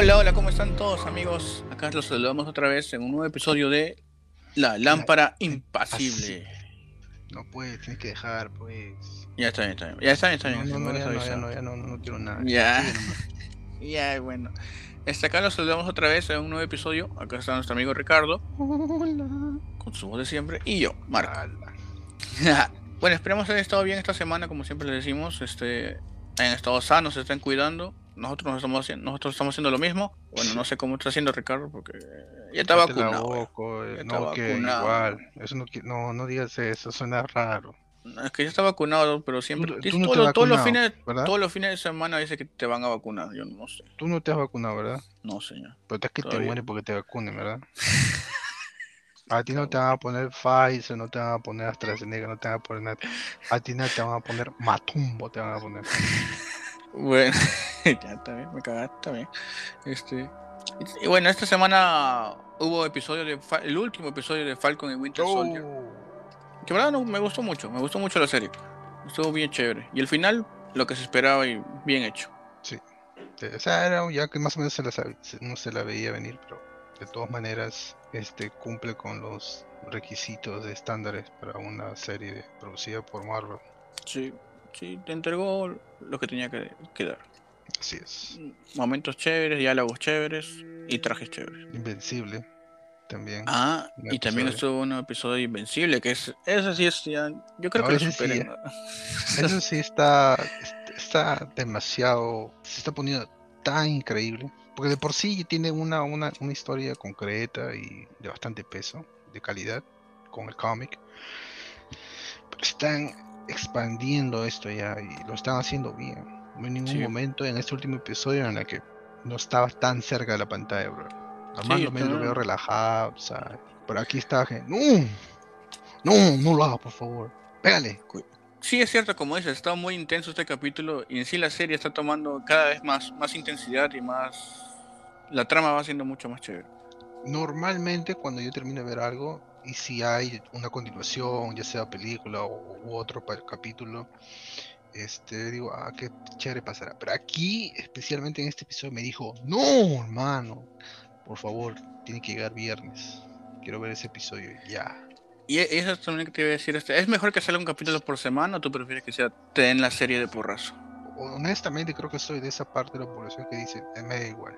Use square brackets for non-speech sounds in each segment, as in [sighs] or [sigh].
Hola, hola, ¿cómo están todos amigos? Acá los saludamos otra vez en un nuevo episodio de La Lámpara Impasible. No puedes, tienes que dejar, pues. Ya está bien, está bien. Ya está bien, está bien. No, no, no, ya, no, ya, no, ya no, no quiero nada. Ya. [laughs] Ya, bueno. Este, acá los saludamos otra vez en un nuevo episodio. Acá está nuestro amigo Ricardo, con su voz de siempre, y yo, Marco. [laughs] Bueno, esperemos haber estado bien esta semana, como siempre les decimos. Este, hayan estado sanos, se estén cuidando. Nosotros, nos estamos, haciendo, nosotros estamos haciendo lo mismo. Bueno, no sé cómo está haciendo Ricardo, porque ya está vacunado. boca, eh, no, que igual. Eso no, no, no digas eso, suena raro. No, Es que ya está vacunado, pero siempre. Tú- tú no todo- todos, los fines, ¿verdad? todos los fines de semana dice que te van a vacunar. Yo no sé. Tú no te has vacunado, ¿verdad? No, señor. Pero es que te mueres porque te vacunen, ¿verdad? [laughs] A ti no te van a poner Pfizer, no te van a poner AstraZeneca, no te van a poner nada. A ti no te van a poner Matumbo, te van a poner. [laughs] Bueno, [laughs] ya bien, me cagaste, bien. Este, y bueno, esta semana hubo episodio de Fa- el último episodio de Falcon y Winter Soldier. Que verdad no, me gustó mucho, me gustó mucho la serie. Estuvo bien chévere. Y el final, lo que se esperaba y bien hecho. Este, O sea, era ya que más o menos se la, sab- se- no se la veía venir, pero de todas maneras este, cumple con los requisitos de estándares para una serie producida por Marvel. Sí, sí, te entregó lo que tenía que, que dar. Así es. Momentos chéveres, diálogos chéveres y trajes chéveres. Invencible también. Ah, y también estuvo un episodio de Invencible, que es, ese sí es ya, yo creo que lo ese sí superen. Eso [laughs] sí está, est- está demasiado, se está poniendo tan increíble, porque de por sí tiene una, una, una historia concreta y de bastante peso, de calidad, con el cómic, pero están expandiendo esto ya y lo están haciendo bien. No hay ningún Sí. momento en este último episodio en el que no estaba tan cerca de la pantalla, bro. Normalmente lo también. veo relajado, ¿sabes? Pero aquí está, gente, no, no, no lo hagas, por favor, pégale. Sí, es cierto, como dices, está muy intenso este capítulo y en sí la serie está tomando cada vez más, más intensidad y más... La trama va siendo mucho más chévere. Normalmente cuando yo termino de ver algo y si hay una continuación, ya sea película u otro capítulo, este digo, ah, qué chévere pasará. Pero aquí, especialmente en este episodio, me dijo, no, hermano, por favor, tiene que llegar viernes. Quiero ver ese episodio ya. Y e- eso es también que te iba a decir, este, ¿es mejor que salga un capítulo por semana o tú prefieres que sea te den la serie de porrazo? Honestamente creo que soy de esa parte de la población que dice, "Eh, me da igual.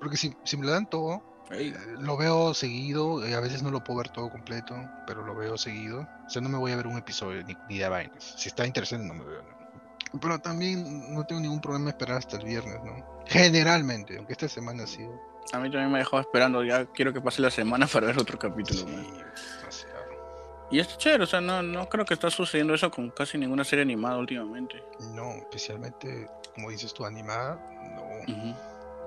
Porque si, si me lo dan todo, Eh, Lo veo seguido, eh, a veces no lo puedo ver todo completo, pero lo veo seguido. O sea, no me voy a ver un episodio ni, ni de vainas. Si está interesante, no me veo. ¿no? Pero también no tengo ningún problema esperar hasta el viernes, ¿no? Generalmente, aunque esta semana ha sido. A mí también me ha dejado esperando, ya quiero que pase la semana para ver otro capítulo. sí, demasiado. Y es chévere, o sea, no, no creo que está sucediendo eso con casi ninguna serie animada últimamente. No, especialmente, como dices tú, animada, no. Ujú.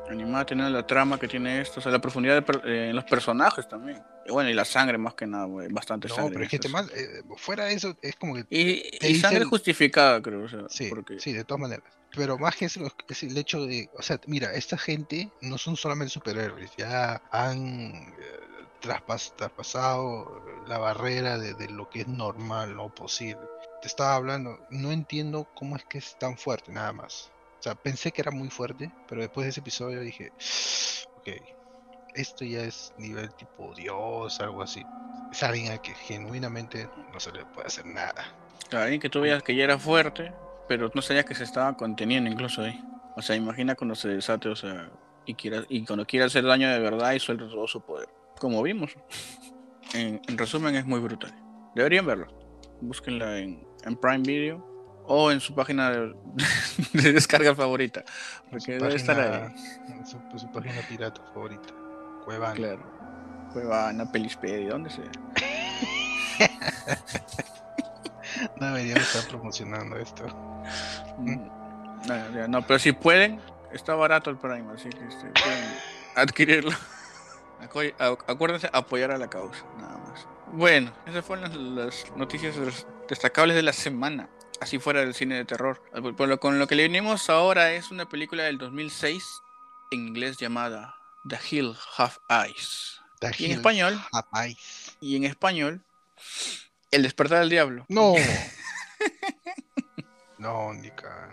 Animada tiene la trama que tiene esto, o sea, la profundidad de per- eh, en los personajes también. Y bueno, y la sangre más que nada, güey, bastante No, sangre. pero es que en te estas. mal, eh, fuera de eso, es como que. Y, te y sangre justificada, creo, o sea, Sí, porque... sí, de todas maneras. Pero más que eso es el hecho de, o sea, mira, esta gente no son solamente superhéroes, ya han eh, traspas- traspasado la barrera de, de lo que es normal o posible. Te estaba hablando, no entiendo cómo es que es tan fuerte, nada más. O sea, pensé que era muy fuerte, pero después de ese episodio dije, [sighs] ok, esto ya es nivel tipo Dios, algo así. Es alguien al que genuinamente no se le puede hacer nada. Alguien que tú veías que ya era fuerte, pero no sabías que se estaba conteniendo incluso ahí. O sea, imagina cuando se desate, o sea, y, quiera, y cuando quiere hacer daño de verdad y suelta todo su poder. Como vimos. En, en resumen, es muy brutal. Deberían verlo. Búsquenla en, en Prime Video o en su página de, [laughs] de descarga favorita. Porque debe estar página- ahí. en su, su página pirata favorita. Cuevana. Claro. Cuevana, Pelispedia, ¿dónde sea? [laughs] No deberíamos estar promocionando esto. Mm, No, ya, no, pero si pueden, está barato el Prime, así que este, pueden adquirirlo. [laughs] Acu- acu- Acuérdense apoyar a la causa, nada más. Bueno, esas fueron las, las noticias des- destacables de la semana, así fuera del cine de terror. Por- lo- con lo que le venimos ahora es una película del 2006 en inglés llamada The Hill Have Eyes. The Y en español, Have Eyes. y en español, El despertar del diablo. No. [laughs] no, Nika.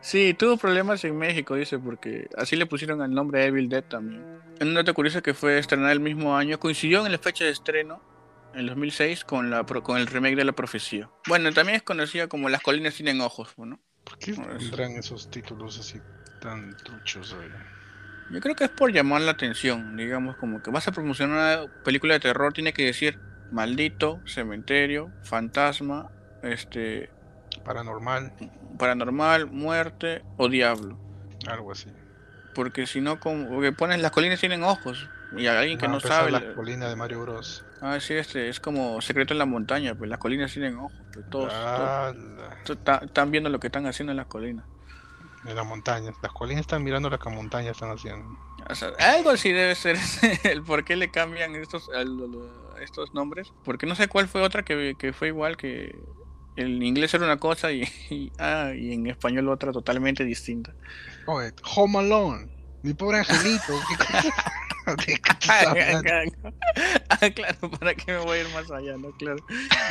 Sí, tuvo problemas en México, dice, porque así le pusieron el nombre Evil Dead también. Un dato curioso que fue estrenada el mismo año, coincidió en la fecha de estreno, en 2006, con, la, con el remake de La Profecía. Bueno, también es conocida como Las Colinas Tienen Ojos, ¿no? ¿Por qué tendrán esos títulos así tan truchos? Yo creo que es por llamar la atención, digamos, como que vas a promocionar una película de terror, tiene que decir maldito, cementerio, fantasma, este... Paranormal. Paranormal, muerte o diablo. Algo así. Porque si no, como que pones las colinas tienen ojos. Y alguien que no, sabe. La colina de Mario Bros. Ah, sí, este, es como secreto en la montaña, pues las colinas tienen ojos. Pues, todos, están viendo lo que están haciendo en las colinas. En las montañas. Las colinas están mirando lo que las montañas están haciendo. algo así debe ser [laughs] el por qué le cambian estos, estos nombres. Porque no sé cuál fue otra que, que fue igual que en inglés era una cosa [laughs] y, ah, y en español otra totalmente distinta. Oye, Home Alone, mi pobre angelito. [laughs] [laughs] [laughs] ah, claro, ¿para qué me voy a ir más allá? No, claro.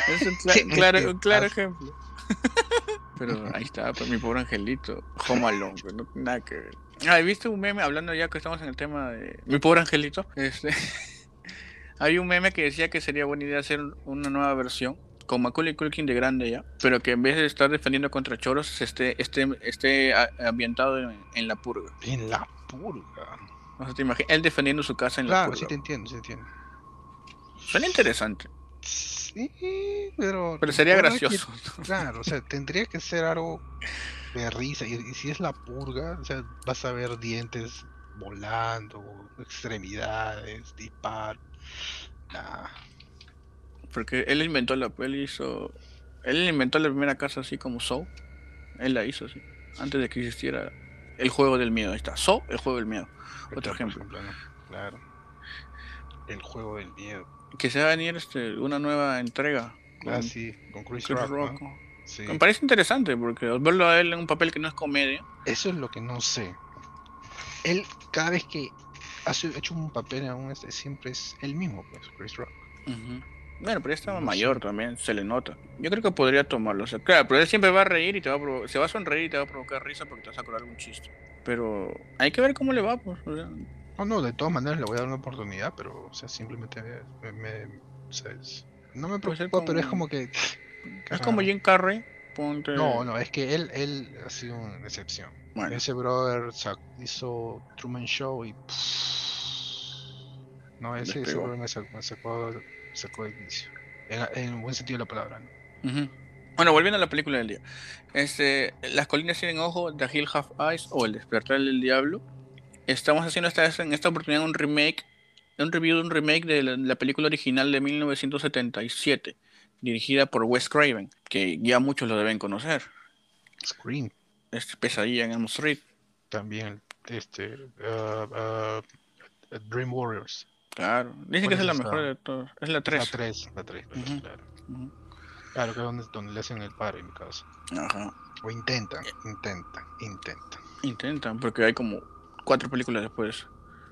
Es un, claro, un claro ejemplo. [laughs] Pero ahí está, pues, mi pobre angelito. Home Alone, pues, no, nada que ver. Ah, ¿he visto un meme hablando ya que estamos en el tema de mi pobre angelito? Este, hay un meme que decía que sería buena idea hacer una nueva versión con Macaulay Culkin de grande ya, pero que en vez de estar defendiendo contra choros, esté, esté, esté ambientado en, la purga. En la purga. Te imaginas, él defendiendo su casa en la. Claro, sí te entiendo, sí te entiendo. Suena interesante. Sí, pero. Pero sería gracioso. [laughs] claro, o sea, tendría que ser algo de risa. Y, y, si es la purga, o sea, vas a ver dientes volando, extremidades, dispar. Nah. Porque él inventó la. Él hizo. Él inventó la primera casa así como Soul. Él la hizo así. Antes de que existiera el juego del miedo. Ahí está. Soul, el juego del miedo. Otro ejemplo. Claro. El juego del miedo. Que se va a venir este, una nueva entrega. Con, ah, sí, con Chris, Rock. Me parece interesante porque verlo a él en un papel que no es comedia. Eso es lo que no sé. Él, cada vez que ha hecho un papel aún este, siempre es el mismo, pues, Chris Rock. Bueno, pero ya estaba mayor también, se le nota. Yo creo que podría tomarlo. O sea, claro, pero él siempre va a reír y te va a se va a sonreír y te va a provocar risa porque te vas a acordar algún chiste. Pero hay que ver cómo le va, pues. No, no, de todas maneras le voy a dar una oportunidad, pero, o sea, simplemente me. no me preocupa, pero es como que. Es como Jim Carrey. Ponte... No, no, es que él, él ha sido una excepción. Ese brother hizo Truman Show y. No, ese, ese brother me sacó, me sacó sacó de inicio. En, buen sentido de la palabra. Bueno, volviendo a la película del día. Este, Las colinas tienen ojos, The Hill Have Eyes o El despertar del diablo. Estamos haciendo esta, en esta oportunidad un remake, un review de un remake de la, película original de 1977, dirigida por Wes Craven, que ya muchos lo deben conocer. Scream. Este, Pesadilla en Elm Street. También, este, uh, uh, Dream Warriors. Claro, dicen que es la mejor de todas. Es la 3. La 3, la 3, claro. Claro, que es donde, donde, le hacen el padre en mi caso. Ajá. O intentan, intentan, intentan. Intentan, porque hay como cuatro películas después.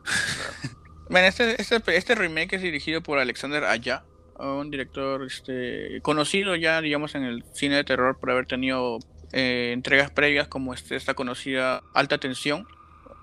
[laughs] bueno, este, este, este remake es dirigido por Alexander Aya, un director este, conocido ya, digamos, en el cine de terror por haber tenido eh, entregas previas como este, esta conocida Alta Tensión,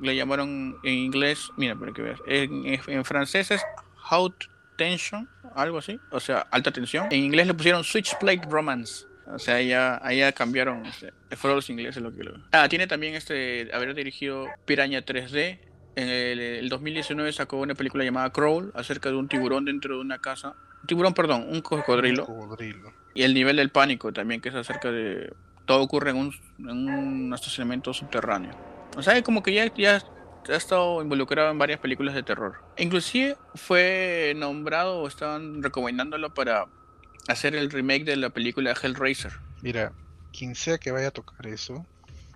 le llamaron en inglés, mira, para que veas, en, en francés es Hot Tension, algo así, o sea, alta tensión. En inglés le pusieron Switchblade Romance. O sea, ya, ahí ya cambiaron, este, fueron los ingleses lo que lo... Ah, tiene también este, haber dirigido Piraña 3D. En el, 2019 sacó una película llamada Crawl, acerca de un tiburón dentro de una casa. tiburón, perdón, un cocodrilo. Un cocodrilo. Y el nivel del pánico también, que es acerca de... Todo ocurre en un, en un estacionamiento subterráneo. O sea, como que ya, ya ha estado involucrado en varias películas de terror. Inclusive fue nombrado o estaban recomendándolo para hacer el remake de la película Hellraiser. Mira, quien sea que vaya a tocar eso,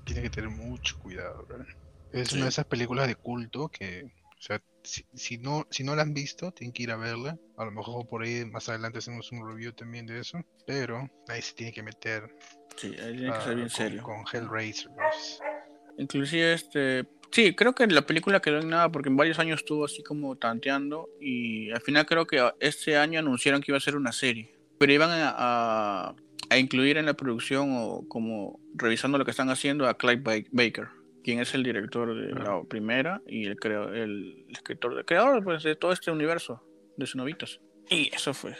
tiene que tener mucho cuidado, ¿verdad? Es una de esas películas de culto que, o sea, si, no, si no la han visto, tienen que ir a verla. A lo mejor por ahí más adelante hacemos un review también de eso. Pero ahí se tiene que meter. Sí, ahí tiene que ser bien serio. Con Hellraiser. Inclusive este sí, creo que la película quedó en nada porque en varios años estuvo así como tanteando y al final creo que este año anunciaron que iba a ser una serie, pero iban a, a incluir en la producción o como revisando lo que están haciendo a Clive Baker, quien es el director de la primera y el, creo, el escritor, el creador pues, de todo este universo de Cenobitas. Y eso fue,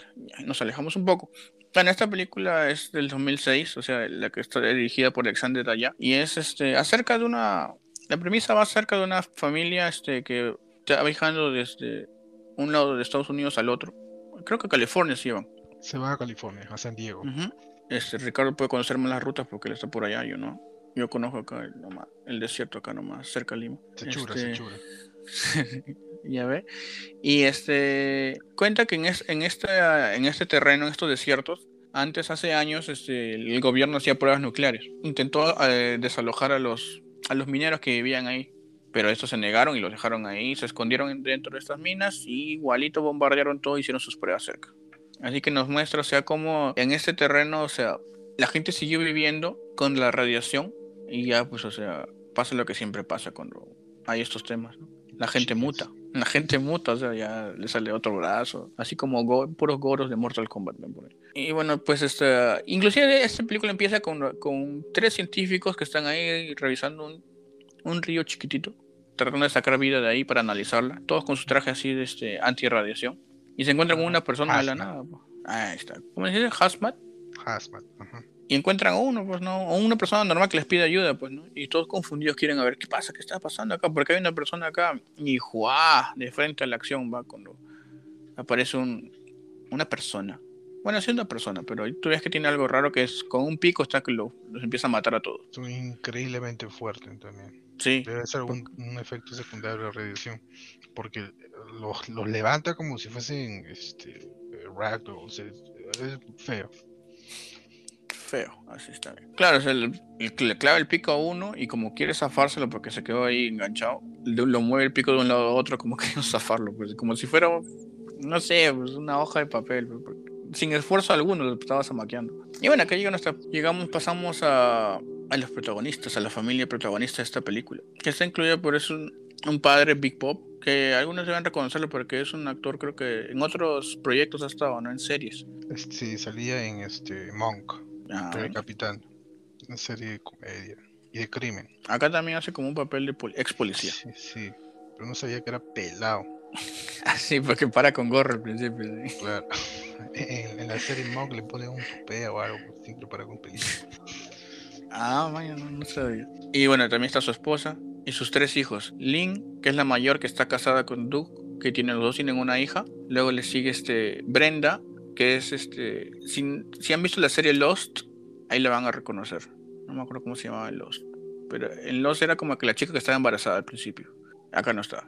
nos alejamos un poco. Bueno, esta película es del 2006, o sea, la que está dirigida por Alexander Daya, y es este, acerca de una, la premisa va acerca de una familia este, que está viajando desde un lado de Estados Unidos al otro. Creo que California se iban. Se va a California, a San Diego. este, Ricardo puede conocer más las rutas porque él está por allá, yo no. Yo conozco acá el, el desierto acá nomás, cerca de Lima. Se chura, se este, chura. [laughs] ya ve. Y este cuenta que en, en, esta, en este terreno, en estos desiertos, antes, hace años, este, el gobierno hacía pruebas nucleares. Intentó eh, desalojar a los, a los mineros que vivían ahí. Pero estos se negaron y los dejaron ahí, se escondieron dentro de estas minas y igualito bombardearon todo y hicieron sus pruebas cerca. Así que nos muestra, o sea, cómo en este terreno, o sea, la gente siguió viviendo con la radiación y ya, pues, o sea, pasa lo que siempre pasa cuando hay estos temas, ¿no? La gente muta. La gente muta, o sea, ya le sale otro brazo. Así como puros goros de Mortal Kombat. Y bueno, pues esta, inclusive esta película empieza con, con tres científicos que están ahí revisando un, un, río chiquitito, tratando de sacar vida de ahí para analizarla, todos con su traje así de este anti-radiación. Y se encuentran con una persona de la nada. Ahí está. ¿Cómo se dice? Hazmat. Hazmat. Ajá y encuentran a uno, pues no, o una persona normal que les pide ayuda, pues no, y todos confundidos quieren a ver qué pasa, qué está pasando acá, porque hay una persona acá, y ¡juá! de frente a la acción va cuando aparece un, una persona. Bueno, es una persona, pero tú ves que tiene algo raro que es con un pico está que los empieza a matar a todos. Es increíblemente fuerte también. Sí. Debe ser un, efecto secundario de la radiación, porque los, los levanta como si fuesen este, ragdolls, es feo feo. Así está bien. Claro, es el, que le clava el pico a uno y como quiere zafárselo porque se quedó ahí enganchado, lo mueve el pico de un lado a otro como [laughs] que no zafarlo, pues como si fuera, no sé, pues una hoja de papel. Pues, sin esfuerzo alguno lo estaba zamaqueando. Y bueno, acá llega nuestra, llegamos, pasamos a, a los protagonistas, a la familia protagonista de esta película, que está incluida por eso un, padre Big Pop, que algunos deben reconocerlo porque es un actor, creo que en otros proyectos ha estado, ¿no? En series. Sí, salía en este Monk. Ah, el capitán. Una serie de comedia y de crimen. Acá también hace como un papel de ex policía. Sí, sí. Pero no sabía que era pelado. [laughs] ah, sí, porque para con gorro al principio. Claro. [laughs] En, la serie Monk le pone un tupé o algo, siempre para con película. Ah, vaya, no, no sabía. Y bueno, también está su esposa y sus tres hijos. Lynn, que es la mayor que está casada con Doug, que tiene los dos tienen una hija. Luego le sigue este Brenda, que es este. Si, si, han visto la serie Lost, ahí la van a reconocer. No me acuerdo cómo se llamaba Lost. Pero en Lost era como que la chica que estaba embarazada al principio. Acá no está.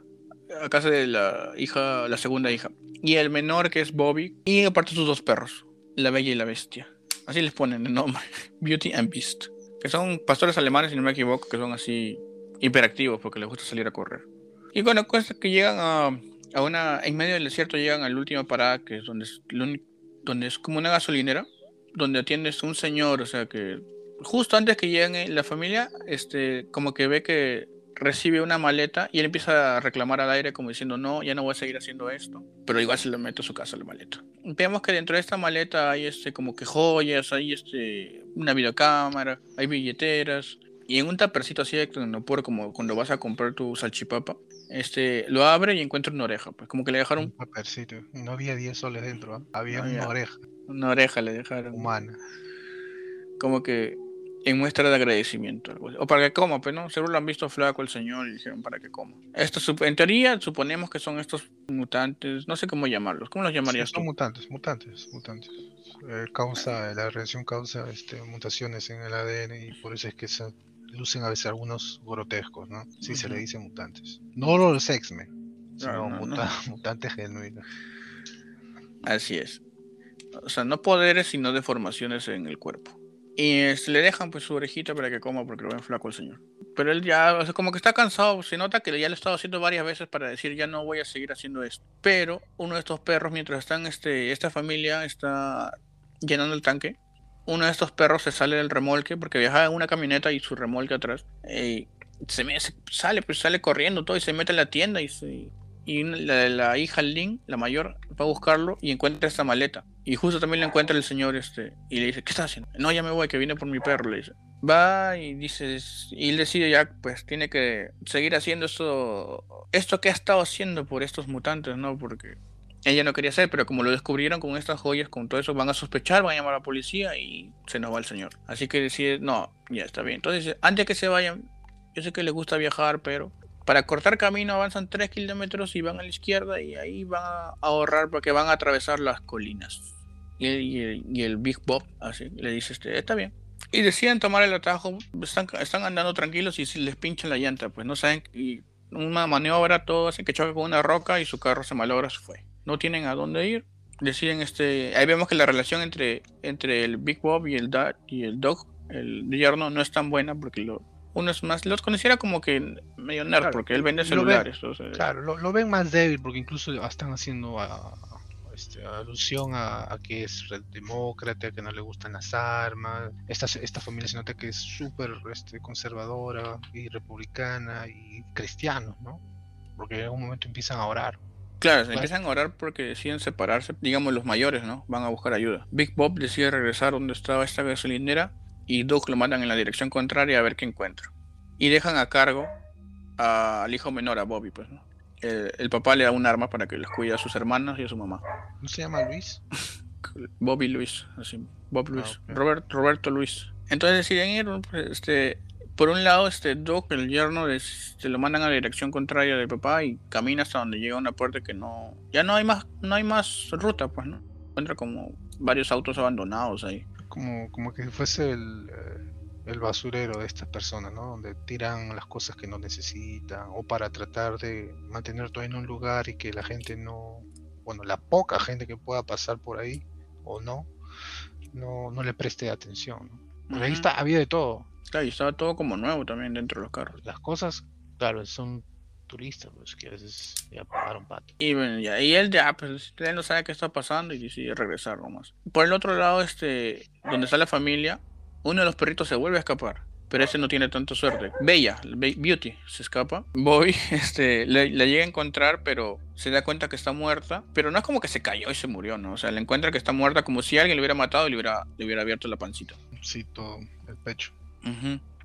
Acá es la hija, la segunda hija. Y el menor que es Bobby. Y aparte sus dos perros, la bella y la bestia. Así les ponen el nombre. [laughs] Beauty and Beast. Que son pastores alemanes, si no me equivoco, que son así hiperactivos porque les gusta salir a correr. Y bueno, cosas que llegan a, a una. En medio del desierto llegan a la última parada, que es donde es lo único donde es como una gasolinera, donde atiendes un señor, o sea que justo antes que lleguen la familia, este, como que ve que recibe una maleta y él empieza a reclamar al aire como diciendo, no, ya no voy a seguir haciendo esto, pero igual se lo mete a su casa la maleta. Vemos que dentro de esta maleta hay este, como que joyas, hay este, una videocámara, hay billeteras, y en un tapercito así de por como cuando vas a comprar tu salchipapa, este, lo abre y encuentra una oreja, pues como que le dejaron... Un tapercito, no había 10 soles dentro, ¿ah? había una oreja. Una oreja le dejaron. Humana. Como que en muestra de agradecimiento. O para que coma, pues no, seguro lo han visto flaco el señor y dijeron para que coma. Esto, en teoría suponemos que son estos mutantes, no sé cómo llamarlos, ¿cómo los llamarías son mutantes, mutantes, mutantes. Eh, causa, la reacción causa este, mutaciones en el ADN y por eso es que se lucen a veces algunos grotescos, ¿no? Sí se le dice mutantes. No los X-Men, sino [laughs] mutantes genuinos. Así es. O sea, no poderes, sino deformaciones en el cuerpo. Y se le dejan pues su orejita para que coma porque lo ven flaco el señor. Pero él ya, o sea, como que está cansado, se nota que ya lo ha estado haciendo varias veces para decir ya no voy a seguir haciendo esto. Pero uno de estos perros, mientras están este, esta familia está llenando el tanque, uno de estos perros se sale del remolque porque viaja en una camioneta y su remolque atrás. Y se, me, sale, pues sale corriendo todo y se mete en la tienda y y la, la hija Lin, la mayor, va a buscarlo y encuentra esta maleta. Y justo también le encuentra el señor este y le dice, ¿qué estás haciendo? No, ya me voy, que viene por mi perro, le dice. Va y dice, y él decide ya, pues tiene que seguir haciendo esto, esto que ha estado haciendo por estos mutantes, ¿no? Porque ella no quería hacer, pero como lo descubrieron con estas joyas, con todo eso, van a sospechar, van a llamar a la policía y se nos va el señor. Así que decide, no, ya está bien. Entonces, antes que se vayan, yo sé que le gusta viajar, pero para cortar camino avanzan 3 kilómetros y van a la izquierda y ahí van a ahorrar porque van a atravesar las colinas. Y el, Big Bob así le dice, este, está bien. Y deciden tomar el atajo, están, están andando tranquilos y les pinchan la llanta, pues no saben, y una maniobra, todo hacen que choque con una roca y su carro se malogra, se fue no tienen a dónde ir. Deciden este. Ahí vemos que la relación entre, entre el Big Bob y el Dad y el Dog, el yerno, no es tan buena porque lo, uno es más. Los conociera como que medio nerd porque él vende celulares. claro, lo, ven más débil porque incluso están haciendo este, alusión a, que es demócrata, que no le gustan las armas. Esta, esta familia se nota que es súper este, conservadora y republicana y cristiano, ¿no? Porque en algún momento empiezan a orar. Claro, se empiezan a orar porque deciden separarse, digamos los mayores, ¿no? Van a buscar ayuda. Big Bob decide regresar donde estaba esta gasolinera y Doug lo mandan en la dirección contraria a ver qué encuentra. Y dejan a cargo al hijo menor, a Bobby, pues, ¿no? El, papá le da un arma para que les cuide a sus hermanos y a su mamá. ¿No se llama Luis? [laughs] Bobby Luis, así, Bob Luis, ah, Roberto Luis. Entonces deciden ir, pues, este, por un lado, este Doc, el yerno, se lo mandan a la dirección contraria del papá y camina hasta donde llega una puerta que no. Ya no hay más, no hay más ruta, pues, ¿no? Encuentra como varios autos abandonados ahí. Como, como que fuese el, eh, el basurero de estas personas, ¿no? Donde tiran las cosas que no necesitan, o para tratar de mantener todo en un lugar y que la gente no. Bueno, la poca gente que pueda pasar por ahí, o no, no, no le preste atención, ¿no? ahí está, había de todo y estaba todo como nuevo también dentro de los carros. Las cosas, claro, son turistas, pues que a veces ya pagaron pato. Y bueno, ya, y él ya, pues él no sabe qué está pasando y decide regresar nomás. Por el otro lado, este, donde está la familia, uno de los perritos se vuelve a escapar. Pero ese no tiene tanta suerte. Bella, Beauty, se escapa. Bobby [laughs] este, la llega a encontrar, pero se da cuenta que está muerta. Pero no es como que se cayó y se murió, ¿no? O sea, le encuentra que está muerta como si alguien le hubiera matado y le hubiera, le hubiera abierto la pancita. Sí, todo el pecho.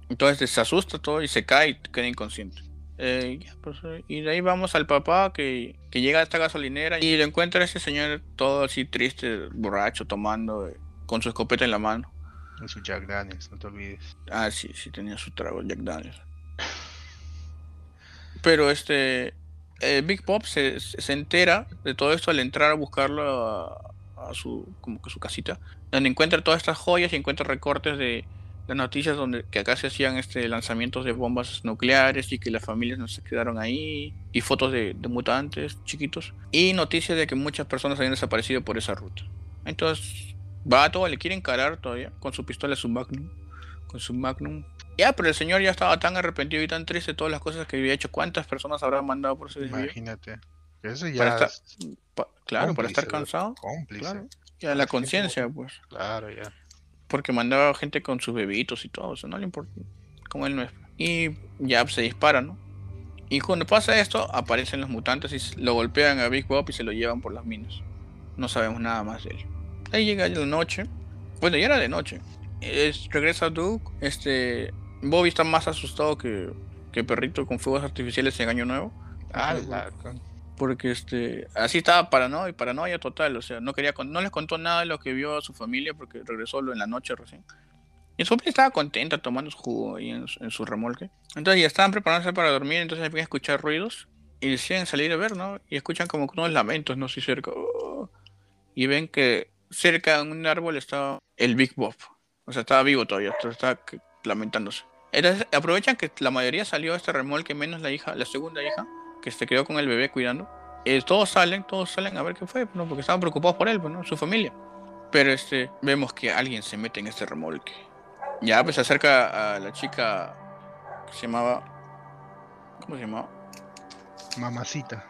Entonces se asusta todo y se cae y queda inconsciente. Eh, pues, eh, y de ahí vamos al papá que, llega a esta gasolinera y le encuentra a ese señor todo así triste, borracho, tomando, eh, con su escopeta en la mano. En su Jack Daniels, no te olvides. Ah, sí, sí, tenía su trago Jack Daniels. Pero este, Big Pop se, entera de todo esto al entrar a buscarlo a, a, su, como que su casita, donde encuentra todas estas joyas y encuentra recortes de, las noticias donde que acá se hacían este lanzamientos de bombas nucleares y que las familias no se quedaron ahí y fotos de, mutantes chiquitos y noticias de que muchas personas habían desaparecido por esa ruta. Entonces va todo le quiere encarar todavía con su pistola su magnum con su magnum ya pero el señor ya estaba tan arrepentido y tan triste de todas las cosas que había hecho. Cuántas personas habrán mandado por ese desvío imagínate. Eso ya claro para estar cansado cómplice. ya la conciencia pues. Claro ya porque mandaba gente con sus bebitos y todo, eso no le importa, como él no es. Y ya se dispara, ¿no? Y cuando pasa esto, aparecen los mutantes y lo golpean a Big Bob y se lo llevan por las minas. No sabemos nada más de él. Ahí llega la noche. Bueno, ya era de noche. Es, regresa Duke. Este, Bobby está más asustado que, que perrito con fuegos artificiales en Año Nuevo. Ah, la, porque este así estaba paranoia, paranoia total, o sea, no quería no les contó nada de lo que vio a su familia porque regresó en la noche recién. Y su familia estaba contenta tomando su jugo ahí en, su remolque. Entonces ya estaban preparándose para dormir, entonces empiezan a escuchar ruidos y deciden salir a ver, ¿no? Y escuchan como unos lamentos, no sé, cerca. Oh, y ven que cerca de un árbol estaba el Big Bob. O sea, estaba vivo todavía, estaba lamentándose. Entonces aprovechan que la mayoría salió a este remolque, menos la hija, la segunda hija que se quedó con el bebé cuidando, eh, todos salen, todos salen a ver qué fue, ¿no? porque estaban preocupados por él, pues, ¿no? su familia. Pero este, vemos que alguien se mete en este remolque. Ya pues se acerca a la chica que se llamaba. ¿Cómo se llamaba? Mamacita.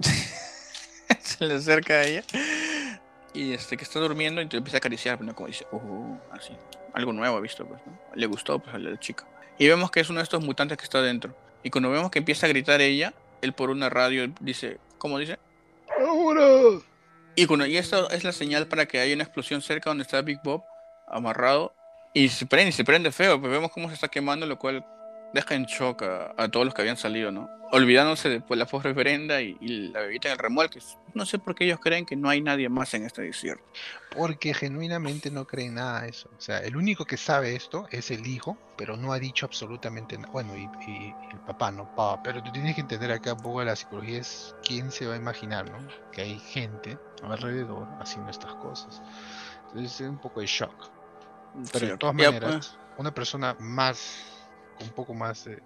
[laughs] se le acerca a ella. Y este que está durmiendo y te empieza a acariciar, ¿no? como dice, oh, así. Algo nuevo ha visto, pues, ¿no? Le gustó pues a la chica. Y vemos que es uno de estos mutantes que está dentro. Y cuando vemos que empieza a gritar ella, él por una radio dice, ¿cómo dice? ¡Ahora! Y, cuando, y esto es la señal para que haya una explosión cerca donde está Big Bob amarrado y se prende, y se prende feo, pues vemos cómo se está quemando, lo cual deja en shock a, todos los que habían salido, ¿no? Olvidándose de pues, la pobre Brenda y, la bebita en el remolque. No sé por qué ellos creen que no hay nadie más en este desierto. Porque genuinamente no creen nada de eso. O sea, el único que sabe esto es el hijo, pero no ha dicho absolutamente nada. Bueno, y, el papá, ¿no? Papá. Pero tú tienes que entender acá un poco de la psicología es quién se va a imaginar, ¿no? Que hay gente alrededor haciendo estas cosas. Entonces es un poco de shock. Pero de todas maneras, pues. una persona más, un poco más de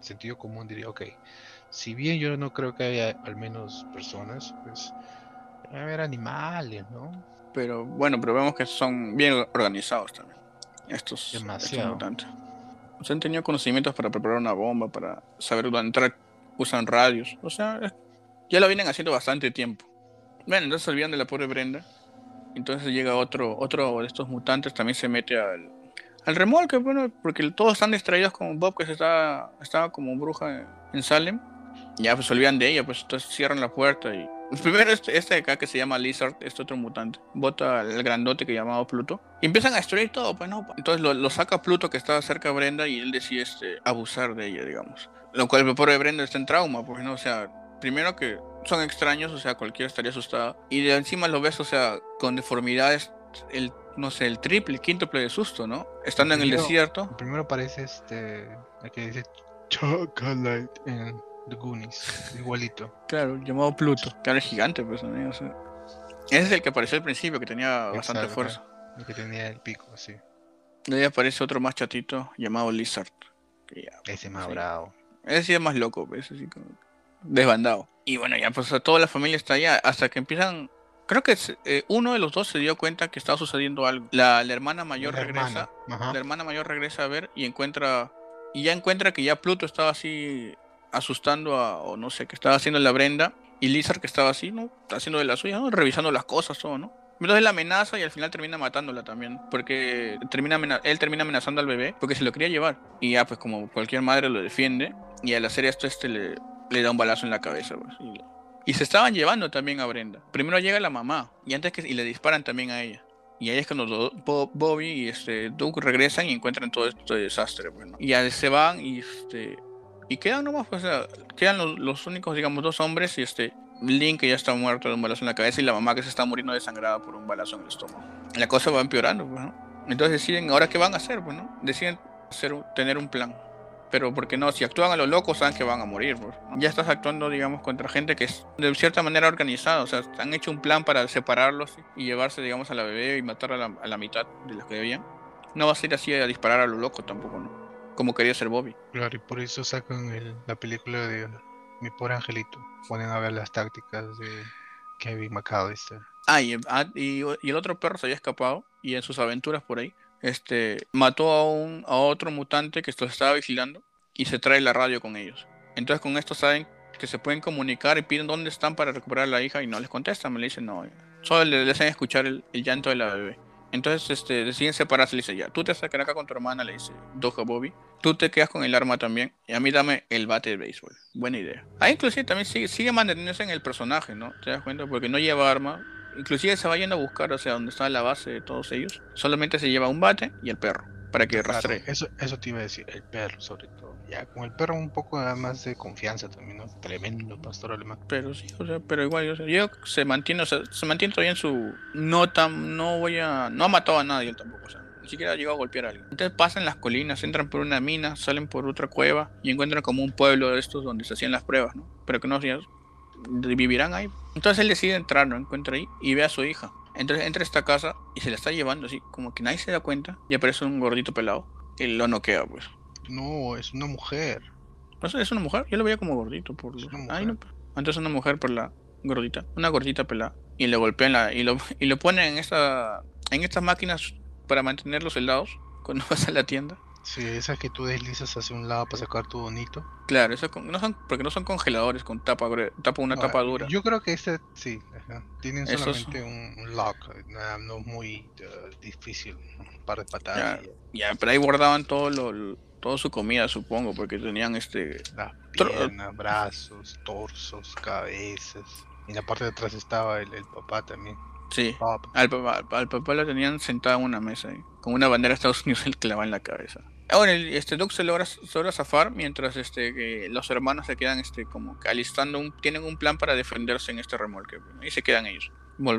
sentido común diría, ok, si bien yo no creo que haya al menos personas, pues debe haber animales, ¿no? Pero bueno, pero vemos que son bien organizados también. Estos, Demasiado. mutantes. O sea, han tenido conocimientos para preparar una bomba, para saber dónde entrar, usan radios. O sea, ya lo vienen haciendo bastante tiempo. Bueno, entonces se olvidan de la pobre Brenda entonces llega otro, otro de estos mutantes, también se mete al, al remolque, bueno, porque todos están distraídos con Bob, que se está, estaba como bruja en Salem. Ya pues se olvidan de ella, pues entonces cierran la puerta y. [laughs] Primero este, este de acá que se llama Lizard, este otro mutante, bota al grandote que llamado Pluto. Y empiezan a destruir todo, pues no. Entonces lo, saca Pluto que estaba cerca de Brenda y él decide este, abusar de ella, digamos. Lo cual el pobre Brenda está en trauma, pues no, o sea, primero que son extraños, o sea, cualquiera estaría asustado. Y de encima lo ves, o sea, con deformidades, el, no sé, el triple, el quíntuple de susto, ¿no? Estando en el desierto. primero parece este, el que dice Chocolate en The Goonies, igualito. Claro, llamado Pluto, que era gigante, pues, ¿no? o sea. Ese es el que apareció al principio, que tenía bastante fuerza. El que tenía el pico, sí. De ahí aparece otro más chatito llamado Lizard. ese más bravo. Ese sí es más loco, pues, así como desbandado. Y bueno, ya pues toda la familia está allá hasta que empiezan. Creo que eh, uno de los dos se dio cuenta que estaba sucediendo algo. La, hermana mayor regresa. La hermana mayor regresa a ver y encuentra. Y ya encuentra que ya Pluto estaba así asustando a. o no sé, que estaba haciendo la Brenda. Y Lizard que estaba así, ¿no? Haciendo de la suya, ¿no? Revisando las cosas, todo, ¿no? Entonces la amenaza y al final termina matándola también. Porque termina él termina amenazando al bebé porque se lo quería llevar. Y ya, pues como cualquier madre lo defiende. Y al hacer esto, este le, le da un balazo en la cabeza. Pues, y, se estaban llevando también a Brenda. Primero llega la mamá y antes que y le disparan también a ella. Y ahí es cuando Bobby y este Doug regresan y encuentran todo este desastre. Bueno. Y ya se van y este y quedan nomás, pues, quedan los, únicos, digamos, dos hombres y este Link que ya está muerto de un balazo en la cabeza y la mamá que se está muriendo desangrada por un balazo en el estómago. La cosa va empeorando, pues, Entonces deciden, ¿ahora qué van a hacer? Pues, Deciden hacer, tener un plan. Pero porque no, si actúan a los locos saben que van a morir. Pues, ya estás actuando, digamos, contra gente que es de cierta manera organizada. O sea, han hecho un plan para separarlos y llevarse, digamos, a la bebé y matar a la, mitad de los que debían. No va a ser así a disparar a lo loco tampoco, ¿no? Como quería ser Bobby. Claro, y por eso sacan la película de Mi pobre angelito. Ponen a ver las tácticas de Kevin McAllister. Ah y, ah, y, y el otro perro se había escapado y en sus aventuras por ahí este, mató a, un, a otro mutante que estaba vigilando y se trae la radio con ellos. Entonces con esto saben que se pueden comunicar y piden dónde están para recuperar a la hija y no les contestan, me le dicen no, solo les hacen escuchar el, llanto de la bebé. Entonces este, deciden separarse, le dice ya, tú te sacarás acá con tu hermana, le dice Doja Bobby, tú te quedas con el arma también y a mí dame el bate de béisbol. Buena idea. Ahí inclusive también sigue, sigue manteniéndose en el personaje, ¿no? ¿Te das cuenta? Porque no lleva arma, Inclusive se va yendo a buscar, o sea, donde está la base de todos ellos. Solamente se lleva un bate y el perro, para que rastree. Eso, eso te iba a decir, el perro sobre todo. Ya, con el perro un poco más de confianza también, ¿no? Tremendo pastor alemán. Pero sí, o sea, pero igual, o sea, yo se mantiene, o sea, se mantiene todavía en su... No tan, no voy a... No ha matado a nadie tampoco, o sea, ni siquiera ha llegado a golpear a alguien. Entonces pasan las colinas, entran por una mina, salen por otra cueva y encuentran como un pueblo de estos donde se hacían las pruebas, ¿no? Pero que no hacían vivirán ahí. Entonces él decide entrar, no encuentra ahí y ve a su hija. Entonces entra a esta casa y se la está llevando así, como que nadie se da cuenta y aparece un gordito pelado y lo noquea, pues. No, es una mujer. ¿Es una mujer? Yo lo veía como gordito. Por... Ay, no. Entonces una mujer por la gordita, una gordita pelada. Y le golpean la, y lo, y lo ponen en esta, en estas máquinas para mantener los soldados cuando [laughs] vas a la tienda. Sí, esas que tú deslizas hacia un lado para sacar tu bonito. Claro, eso no son, porque no son congeladores con tapa, tapa una tapa dura. Yo creo que este sí, tienen solamente un, lock, no, muy uh, difícil para de Ya, ya, pero ahí guardaban todo lo, toda su comida, supongo, porque tenían este... Las Tro- piernas, brazos, torsos, cabezas. Y en la parte de atrás estaba el, el papá también. Sí, Pop. al papá, al papá lo tenían sentado en una mesa ahí, con una bandera de Estados Unidos [laughs] clavada en la cabeza. Ahora, el- este Doug se logra, se logra zafar mientras este, que los hermanos se quedan este, como alistando, un, tienen un plan para defenderse en este remolque. Y se quedan ellos.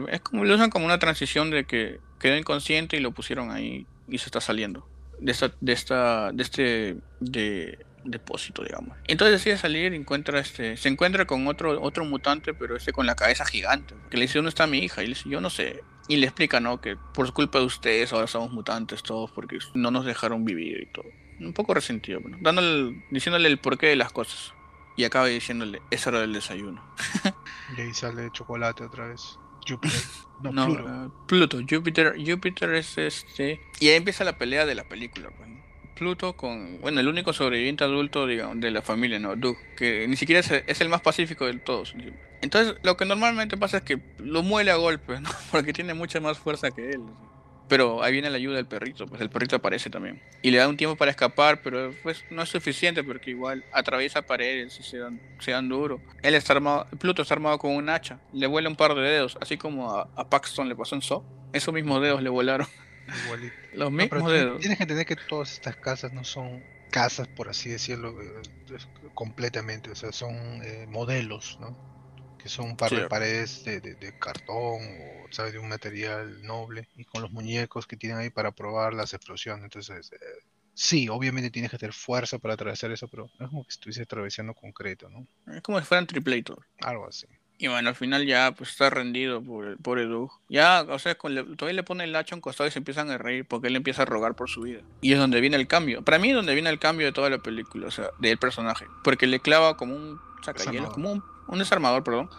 Es como, lo usan como una transición de que quedó inconsciente y lo pusieron ahí y se está saliendo de esta, de esta, de este, de depósito, digamos. Entonces decide salir y encuentra este, se encuentra con otro, otro mutante, pero este con la cabeza gigante. Que le dice, ¿dónde está mi hija? Y le dice, yo no sé. Y le explica, ¿no? Que por culpa de ustedes ahora somos mutantes todos porque no nos dejaron vivir y todo. Un poco resentido, bueno, dándole, diciéndole el porqué de las cosas. Y acaba diciéndole, es hora del desayuno. [laughs] Y ahí sale chocolate otra vez. Júpiter. [laughs] No, No, Pluto. eh, Pluto. Júpiter, Júpiter es este. Y ahí empieza la pelea de la película, pues. Pluto con, bueno, el único sobreviviente adulto, digamos, de la familia, ¿no? Doug, que ni siquiera es, es el más pacífico de todos. Entonces, lo que normalmente pasa es que lo muele a golpes, ¿no? [laughs] Porque tiene mucha más fuerza que él. Pero ahí viene la ayuda del perrito, pues el perrito aparece también. Y le da un tiempo para escapar, pero pues no es suficiente porque igual atraviesa paredes y se dan, se dan duro. Él está armado, Pluto está armado con un hacha, le vuela un par de dedos, así como a, a Paxton le pasó en So. Esos mismos dedos le volaron. [laughs] Igualito. Los No, mismos pero tienes- dedos. tienes que entender que todas estas casas no son casas, por así decirlo, eh, completamente. O sea, son eh, modelos, ¿no? Que son un par Sí. de paredes de, de- de cartón o, ¿sabes? De un material noble. Y con los muñecos que tienen ahí para probar las explosiones. Entonces, eh, sí, obviamente tienes que tener fuerza para atravesar eso, pero no es como que estuviese atravesando concreto, ¿no? Es como si fueran triplator. Algo así. Y bueno, al final ya pues está rendido por el pobre Doug. Ya, o sea, con le- todavía le pone el hacha un costado y se empiezan a reír porque él empieza a rogar por su vida. Y es donde viene el cambio. Para mí es donde viene el cambio de toda la película, o sea, del personaje. Porque le clava como un Desarmador. como un, un desarmador, perdón.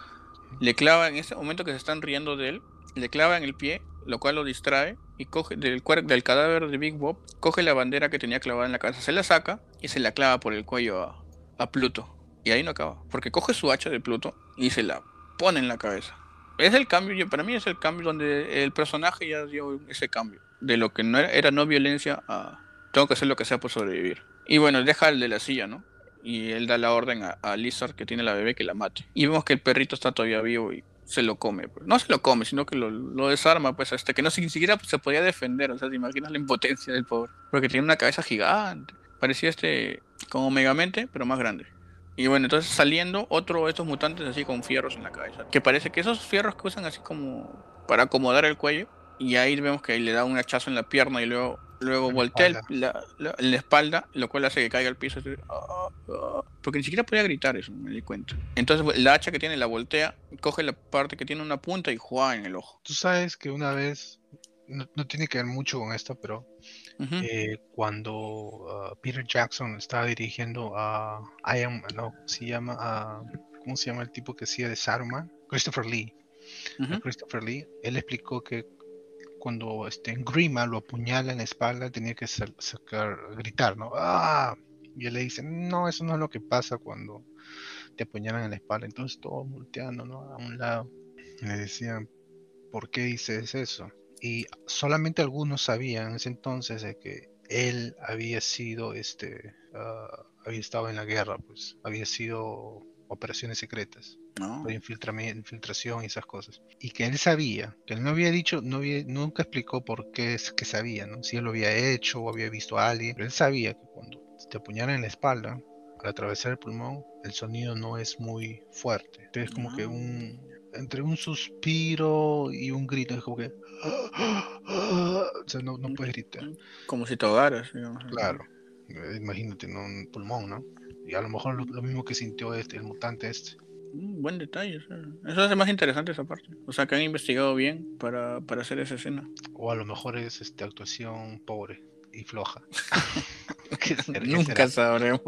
Le clava en ese momento que se están riendo de él, le clava en el pie, lo cual lo distrae y coge del, cuer- del cadáver de Big Bob, coge la bandera que tenía clavada en la cabeza, se la saca y se la clava por el cuello a, a Pluto. Y ahí no acaba, porque coge su hacha de Pluto y se la pone en la cabeza. Es el cambio, para mí es el cambio donde el personaje ya dio ese cambio. De lo que no era, era no violencia a tengo que hacer lo que sea por sobrevivir. Y bueno, deja el de la silla, ¿no? Y él da la orden a, a Lizard que tiene la bebé que la mate. Y vemos que el perrito está todavía vivo y se lo come. pues. No se lo come, sino que lo, lo desarma, pues, este, que no ni siquiera se podía defender. O sea, te imaginas la impotencia del pobre. Porque tiene una cabeza gigante. Parecía este, como Megamente, pero más grande. Y bueno, entonces saliendo otro de estos mutantes así con fierros en la cabeza. Que parece que esos fierros que usan así como para acomodar el cuello. Y ahí vemos que ahí le da un hachazo en la pierna y luego, luego la voltea espalda. la, la- espalda, lo cual hace que caiga al piso. así, ah, ah, porque ni siquiera podía gritar eso, me di cuenta. Entonces la hacha que tiene la voltea, coge la parte que tiene una punta y juega en el ojo. Tú sabes que una vez, no, no tiene que ver mucho con esto, pero Eh, cuando uh, Peter Jackson estaba dirigiendo a I am, no, se llama a, ¿cómo se llama el tipo que hacía de Saruman? Christopher Lee. Christopher Lee, él explicó que cuando este, Grima lo apuñala en la espalda tenía que sacar, gritar, ¿no? ¡Ah! Y él le dice, no, eso no es lo que pasa cuando te apuñalan en la espalda. Entonces todos volteando, ¿no? A un lado. Y le decían, ¿por qué dices eso? Y solamente algunos sabían en ese entonces de que él había sido, este, ah, había estado en la guerra, pues, había sido operaciones secretas No. infiltración y esas cosas. Y que él sabía, que él no había dicho, no había, nunca explicó por qué es que sabía, ¿no? Si él lo había hecho o había visto a alguien, pero él sabía que cuando te apuñalan en la espalda, al atravesar el pulmón, el sonido no es muy fuerte. Entonces como que Ah. un, entre un suspiro y un grito, es como que... [gasps] O sea, no, no puedes gritar. Como si te ahogaras. digamos. Claro, eh, imagínate, ¿no? Un pulmón, ¿no? Y a lo mejor lo, lo mismo que sintió este, el mutante este. Mm, buen detalle. o sea, Eso hace más interesante esa parte. O sea, que han investigado bien para, para hacer esa escena. O a lo mejor es este, actuación pobre y floja. [laughs] [laughs] ¿Qué será? ¿Qué Nunca sabremos.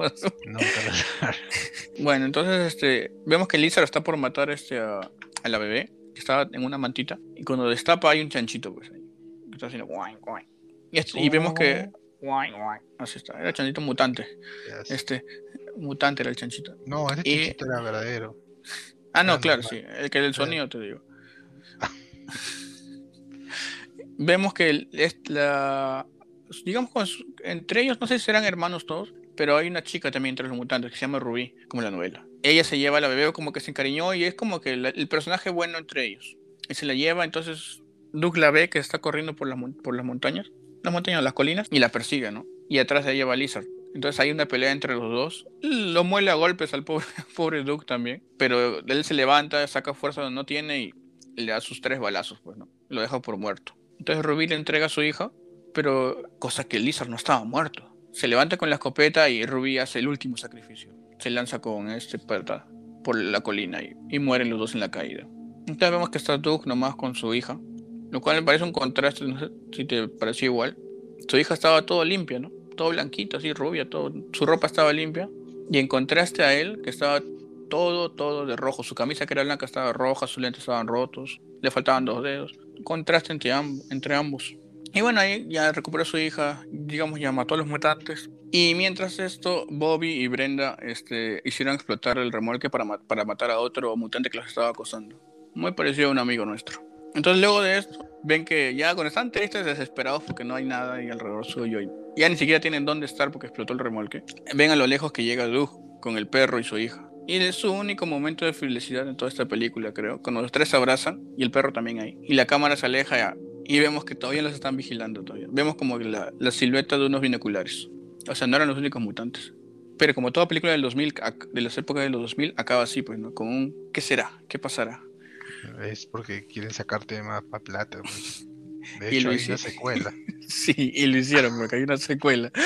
Nunca lo sabrás. [laughs] Bueno, entonces este, vemos que Lizard está por matar este, a, a la bebé, que estaba en una mantita, y cuando destapa hay un chanchito, pues ahí, que está haciendo guay, guay. Y, este- y vemos que guay, guay, así está, era el chanchito mutante, Yes. este, mutante era el chanchito. No, ese y- chichito era verdadero. Ah, no, claro, normal. sí, el que del sonido te digo. vemos que el- es la, digamos, entre ellos, no sé si serán hermanos todos, pero hay una chica también entre los mutantes que se llama Ruby, como la novela. Ella se lleva a la bebé como que se encariñó y es como que el personaje bueno entre ellos. Y se la lleva, entonces Doug la ve que está corriendo por las, por las montañas, las montañas, las colinas, y la persigue, ¿no? Y atrás de ella va Lizard. Entonces hay una pelea entre los dos. Lo muele a golpes al pobre, [laughs] pobre Doug también. Pero él se levanta, saca fuerza donde no tiene y le da sus tres balazos, pues, ¿no? Lo deja por muerto. Entonces Ruby le entrega a su hija, pero cosa que Lizard no estaba muerto. Se levanta con la escopeta y Ruby hace el último sacrificio. Se lanza con este puerta por la colina y, y, mueren los dos en la caída. Entonces vemos que está Doug nomás con su hija, lo cual me parece un contraste, no sé si te pareció igual. Su hija estaba todo limpia, ¿no? Todo blanquito, así rubia, todo. Su ropa estaba limpia. Y en contraste a él, que estaba todo, todo de rojo. Su camisa que era blanca estaba roja, sus lentes estaban rotos, le faltaban dos dedos. Contraste entre, entre ambos. Y bueno, ahí ya recuperó a su hija, digamos, ya mató a los mutantes. Y mientras esto, Bobby y Brenda este, hicieron explotar el remolque para, para matar a otro mutante que los estaba acosando. Muy parecido a un amigo nuestro. Entonces luego de esto, ven que ya cuando están tristes, desesperados porque no hay nada ahí alrededor suyo y ya ni siquiera tienen dónde estar porque explotó el remolque, ven a lo lejos que llega Doug con el perro y su hija. Y es su único momento de felicidad en toda esta película, creo. Cuando los tres se abrazan y el perro también ahí. Y la cámara se aleja y vemos que todavía los están vigilando todavía. Vemos como la, la silueta de unos binoculares. O sea, no eran los únicos mutantes. Pero como toda película del 2000, de las épocas de los 2000, acaba así, pues, ¿no? Con un ¿qué será? ¿Qué pasará? Es porque quieren sacarte más plata. Pues. [laughs] De hecho, hay una secuela. [laughs] sí, y lo hicieron porque hay una secuela. [laughs]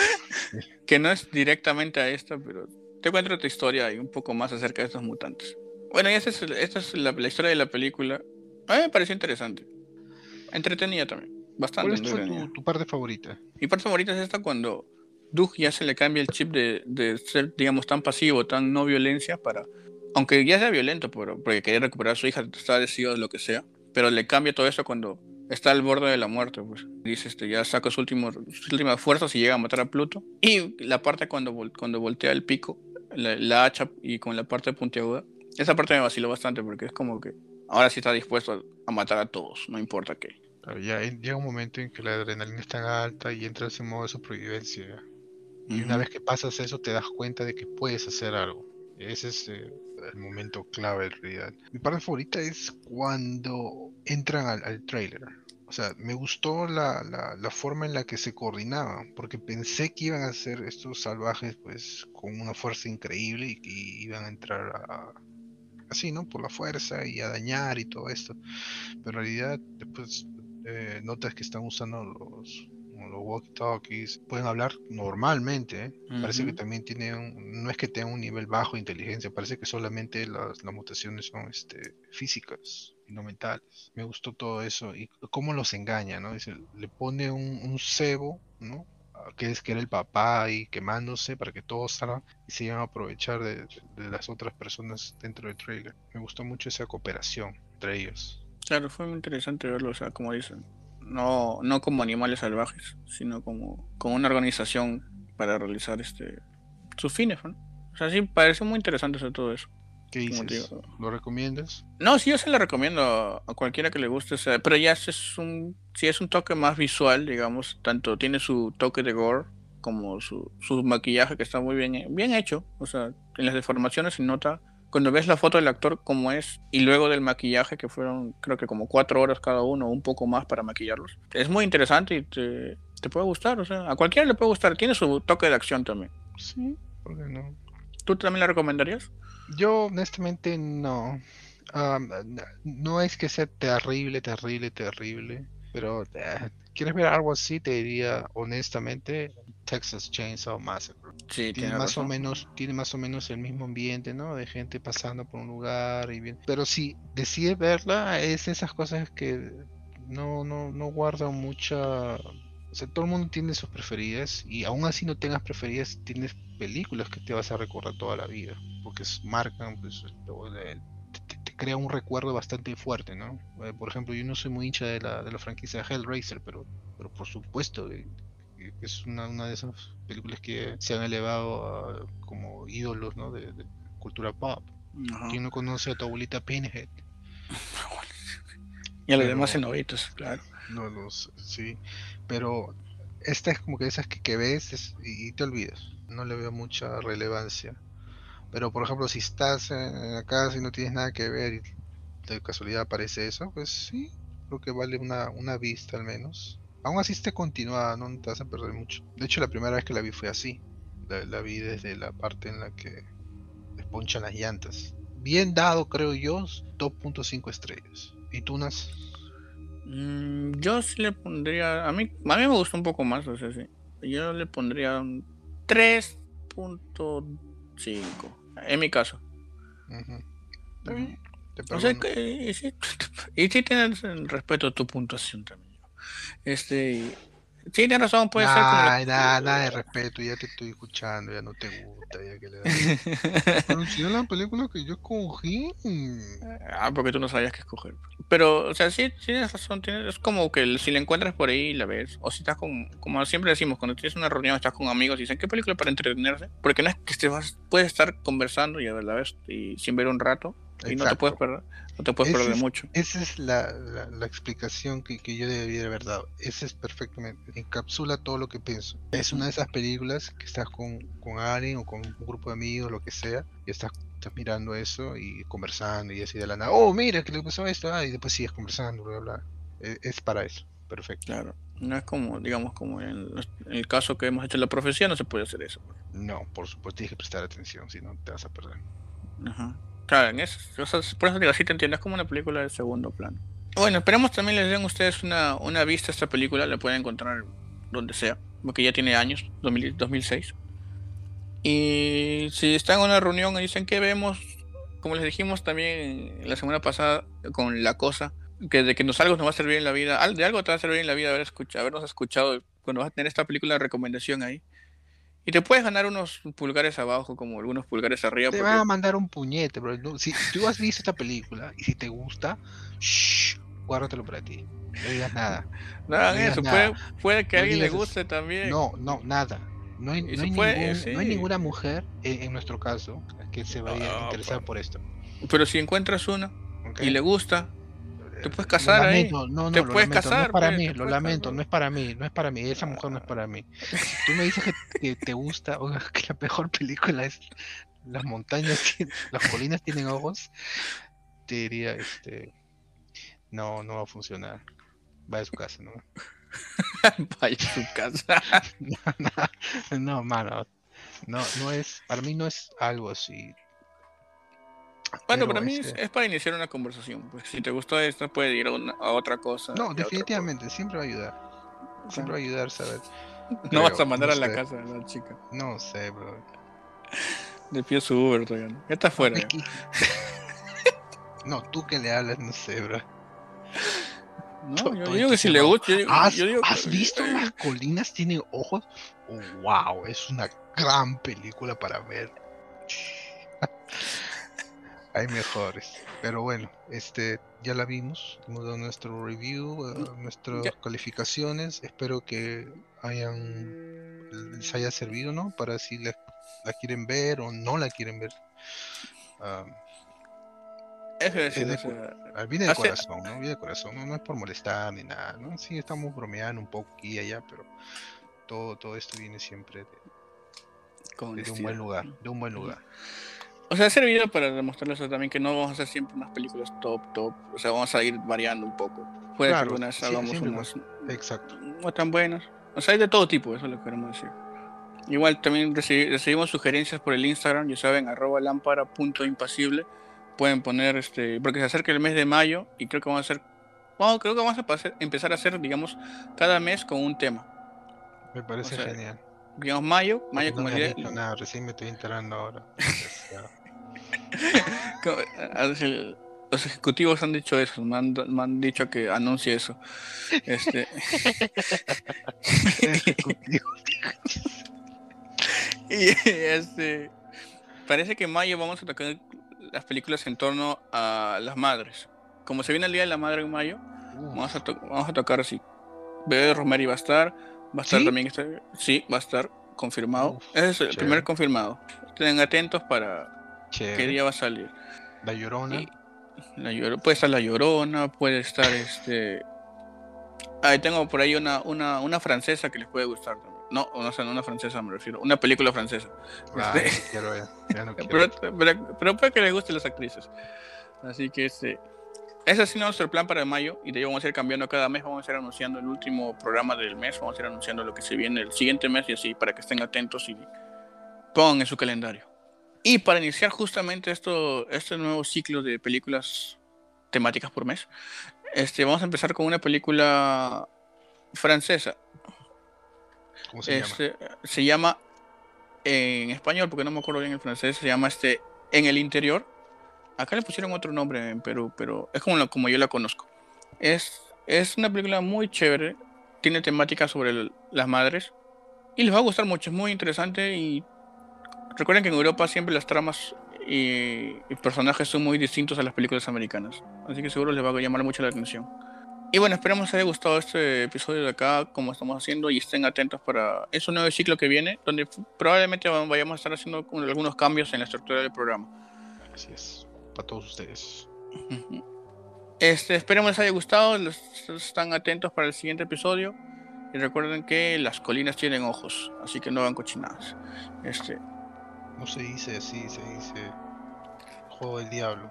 Que no es directamente a esta, pero te cuento otra historia y un poco más acerca de estos mutantes. Bueno, y esta es, esta es la, historia de la película. A mí me pareció interesante. Entretenida también. Bastante. ¿Cuál es tu, parte favorita? Mi parte favorita es esta cuando Doug ya se le cambia el chip de, de ser, digamos, tan pasivo, tan no violencia para aunque ya sea violento, porque quería recuperar a su hija, está decidido de lo que sea, pero le cambia todo eso cuando está al borde de la muerte, pues dice, este, ya saca sus, últimos, sus últimas fuerzas y llega a matar a Pluto. Y la parte cuando, cuando voltea el pico, la, hacha y con la parte puntiaguda, esa parte me vaciló bastante porque es como que ahora sí está dispuesto a, matar a todos, no importa qué. Ya llega un momento en que la adrenalina está alta y entras en modo de supervivencia. Y una vez que pasas eso te das cuenta de que puedes hacer algo. Ese es eh, el momento clave en realidad. Mi parte favorita es cuando entran al, trailer. O sea, me gustó la, la, forma en la que se coordinaban, porque pensé que iban a ser estos salvajes pues con una fuerza increíble y que iban a entrar a, así, ¿no? Por la fuerza y a dañar y todo esto. Pero en realidad después eh, notas que están usando los, los walkie-talkies, pueden hablar normalmente. ¿eh? Parece que también tiene no es que tenga un nivel bajo de inteligencia, parece que solamente las, las mutaciones son este, físicas y no mentales. Me gustó todo eso y cómo los engaña, ¿no? Dice, le pone un, cebo, ¿no? que es que era el papá y quemándose para que todos salgan y se iban a aprovechar de, de, las otras personas dentro del trailer. Me gustó mucho esa cooperación entre ellos. Claro, fue muy interesante verlo, o sea, como dicen, no, no como animales salvajes, sino como, como una organización para realizar este sus fines, ¿no? O sea, sí, parece muy interesante hacer todo eso. ¿Qué dices? ¿Lo recomiendas? No, sí, yo se lo recomiendo a cualquiera que le guste, pero ya es un, si es un toque más visual, digamos, tanto tiene su toque de gore como su, su maquillaje que está muy bien, bien hecho, o sea, en las deformaciones se nota cuando ves la foto del actor como es y luego del maquillaje que fueron creo que como cuatro horas cada uno un poco más para maquillarlos. Es muy interesante y te, te puede gustar o sea a cualquiera le puede gustar tiene su toque de acción también. Sí. ¿por qué no? ¿tú también la recomendarías? yo honestamente no. No es que sea terrible terrible terrible pero eh, quieres ver algo así te diría honestamente Texas Chainsaw Massacre. Sí, tiene, más o menos, tiene más o menos el mismo ambiente, ¿no? De gente pasando por un lugar y bien. Pero si decides verla, es esas cosas que no, no, no guardan mucha. O sea, todo el mundo tiene sus preferidas y aún así no tengas preferidas, tienes películas que te vas a recordar toda la vida, porque marcan, pues, te, te, crea un recuerdo bastante fuerte, ¿no? Eh, por ejemplo, yo no soy muy hincha de la, de la franquicia Hellraiser, pero, pero por supuesto, es una, una, de esas películas que se han elevado como ídolos ¿no? de, cultura pop. ¿Quién no conoce a tu abuelita Pinhead? y a los demás cenobitos, claro. No los, sí, pero esta es como que esas que, que ves es- y, y te olvidas. No le veo mucha relevancia. Pero por ejemplo, si estás en, en la casa y no tienes nada que ver y de casualidad aparece eso, pues sí, creo que vale una, una vista al menos. Aún así esté continuada, no te vas a perder mucho. De hecho, la primera vez que la vi fue así. La, la vi desde la parte en la que les ponchan las llantas. Bien dado, creo yo, 2.5 estrellas. ¿Y tú, Nas? Mm, yo sí le pondría. A mí, a mí me gusta un poco más, o sea, sí. Yo le pondría un 3.5. En mi caso. Está bien, O sea que. Y sí, [laughs] y sí tienes el respeto a tu puntuación también. Este. tienes razón, puede ser como. nada, nada de respeto, ya te estoy escuchando, ya no te gusta, ya que le das. [laughs] Pero si es la película que yo escogí. Ah, porque tú no sabías qué escoger. Pero, o sea, sí, tienes razón. Tienes, es como que si la encuentras por ahí la ves. O si estás con, como siempre decimos, cuando tienes una reunión, estás con amigos y dicen, ¿qué película para entretenerse? Porque no es que te vas, puedes estar conversando y a la vez y sin ver un rato y no te puedes perder, no te puedes Ese perder es- mucho. Esa es la, la, la explicación que, que yo debería haber dado. Esa es perfectamente, encapsula todo lo que pienso. Es una de esas películas que estás con, con alguien o con un grupo de amigos, lo que sea, y estás, estás mirando eso y conversando y así de la nada. Oh, mira, que le pasó esto, ah, y después sigues conversando, bla, bla. E- Es, para eso, perfecto. Claro. No es como, digamos, como en, los- en el caso que hemos hecho en la profesión, no se puede hacer eso. No, por supuesto, tienes que prestar atención, si no te vas a perder. Ajá. Claro, en eso, o sea, por eso digo, así te entiendes como una película de segundo plano. Bueno, esperemos también les den ustedes una, una vista a esta película, la pueden encontrar donde sea, porque ya tiene años, 2000 2006. Y si están en una reunión y dicen que vemos, como les dijimos también la semana pasada con la cosa, que de que nos algo nos va a servir en la vida, de algo te va a servir en la vida haber escuchado, habernos escuchado cuando vas a tener esta película de recomendación ahí. Y te puedes ganar unos pulgares abajo, como algunos pulgares arriba. Te porque- van a mandar un puñete, bro. No, Si tú has visto esta película y si te gusta, shh, guárdatelo para ti. No digas nada. [laughs] Hagan No eso, nada. puede, puede que a No alguien le eso. guste también. No, no, nada. No hay, hay puede, ningún- no hay ninguna mujer, en, en nuestro caso, que se vaya a Ah, interesar por esto. Pero si encuentras una y le gusta, te Eh, puedes lo casar ahí. No, no, Te lo puedes lamento, no casar, es para pues, mí, lo lamento, casar. no es para mí, no es para mí, esa mujer no es para mí. Si tú me dices que, que te gusta, [laughs] oiga, que la mejor película es Las montañas, las colinas tienen ojos, te diría, este, no, no va a funcionar. Va a su casa, ¿no? [laughs] vaya a su casa. [laughs] no, mano. No, no es, para mí no es algo así. Bueno, Pero, para mí es, este, es para iniciar una conversación. Pues si te gustó esta, puede ir a, una- a otra cosa. No, definitivamente, siempre va a ayudar. Siempre va a ayudar, ¿sabes? cosa. [laughs] No vas a mandar no a la sé. casa la chica. No sé, bro. De pie su Uber todavía. ¿no? Ya está fuera. ya. No, tú que le hablas, no sé, bro. No, yo digo que si le gusta. Yo digo, ¿Has, yo digo has visto las colinas tienen ojos? Oh, wow, es una gran película para ver. [laughs] Hay mejores. Pero bueno, este ya la vimos. Hemos dado nuestro review, eh, nuestras Ya. calificaciones. Espero que hayan les haya servido, ¿no? Para si la, la quieren ver o no la quieren ver. Ah, Es decir, es de o sea, Ah, Viene de Hace- corazón, ¿no? Viene de corazón, no, no es por molestar ni nada, ¿no? Sí, estamos bromeando un poco aquí y allá, pero todo, todo esto viene siempre de, un buen lugar, de un buen lugar. O sea, ha servido para demostrarles también que no vamos a hacer siempre unas películas top, top. O sea, vamos a ir variando un poco. Puede Claro, que algunas sí, hagamos siempre unas Exacto. no tan buenas. O sea, hay de todo tipo, eso es lo que queremos decir. Igual también recibi- recibimos sugerencias por el Instagram, ya saben, arroba lámpara punto impasible. Pueden poner, este, porque se acerca el mes de mayo y creo que vamos a hacer, bueno, creo que vamos a empezar a hacer, digamos, cada mes con un tema. Me parece sea, genial. Digamos, mayo, mayo no como me el día- nada, recién me estoy enterando ahora. [laughs] [laughs] Co- el- Los ejecutivos han dicho eso, me han, me han dicho que anuncie eso. Este, [laughs] [laughs] y este parece que en mayo vamos a tocar las películas en torno a las madres. Como se viene el Día de la Madre en mayo, vamos a, vamos a tocar así. Bebé Rosemary va a estar, va a estar ¿Sí? también, este- sí, va a estar confirmado. Uf, Ese es el chévere. primer confirmado. Estén atentos para qué día va a salir. La llorona. Y la Lloro- puede estar la Llorona, puede estar este Ahí tengo por ahí una, una, una francesa que les puede gustar también. No, no sé, no una francesa me refiero, una película francesa. Este- ya quiero ver, ya no [laughs] quiero pero, ver. pero, pero puede que les gusten las actrices. Así que este, ese ha sido nuestro plan para mayo y de ahí vamos a ir cambiando cada mes, vamos a ir anunciando el último programa del mes, vamos a ir anunciando lo que se viene el siguiente mes y así para que estén atentos y pongan en su calendario. Y para iniciar justamente esto, este nuevo ciclo de películas temáticas por mes, este, vamos a empezar con una película francesa. ¿Cómo se llama? Este, se llama en español, porque no me acuerdo bien el francés, se llama este En el interior. Acá le pusieron otro nombre en Perú, pero es como, la- como yo la conozco. Es, es una película muy chévere, tiene temática sobre el- las madres y les va a gustar mucho, es muy interesante y recuerden que en Europa siempre las tramas y, y personajes son muy distintos a las películas americanas, así que seguro les va a llamar mucho la atención. Y bueno, esperamos les haya gustado este episodio de acá, como estamos haciendo, y estén atentos para ese nuevo ciclo que viene, donde probablemente va- vayamos a estar haciendo algunos cambios en la estructura del programa. Así es, para todos ustedes. Este, esperemos les haya gustado, los- están atentos para el siguiente episodio. Y recuerden que las colinas tienen ojos, así que no hagan cochinadas. Este, No se dice así, se dice juego del diablo.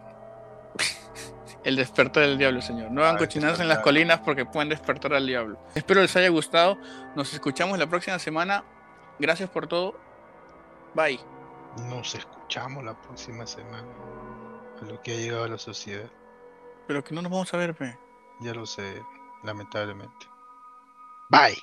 el despertar del diablo, señor. No hagan Ah, cochinadas en las colinas porque pueden despertar al diablo. Espero les haya gustado. Nos escuchamos la próxima semana. Gracias por todo. Bye. Nos escuchamos la próxima semana. A lo que ha llegado la sociedad. Pero que no nos vamos a ver, pe. Ya lo sé, lamentablemente. Bye.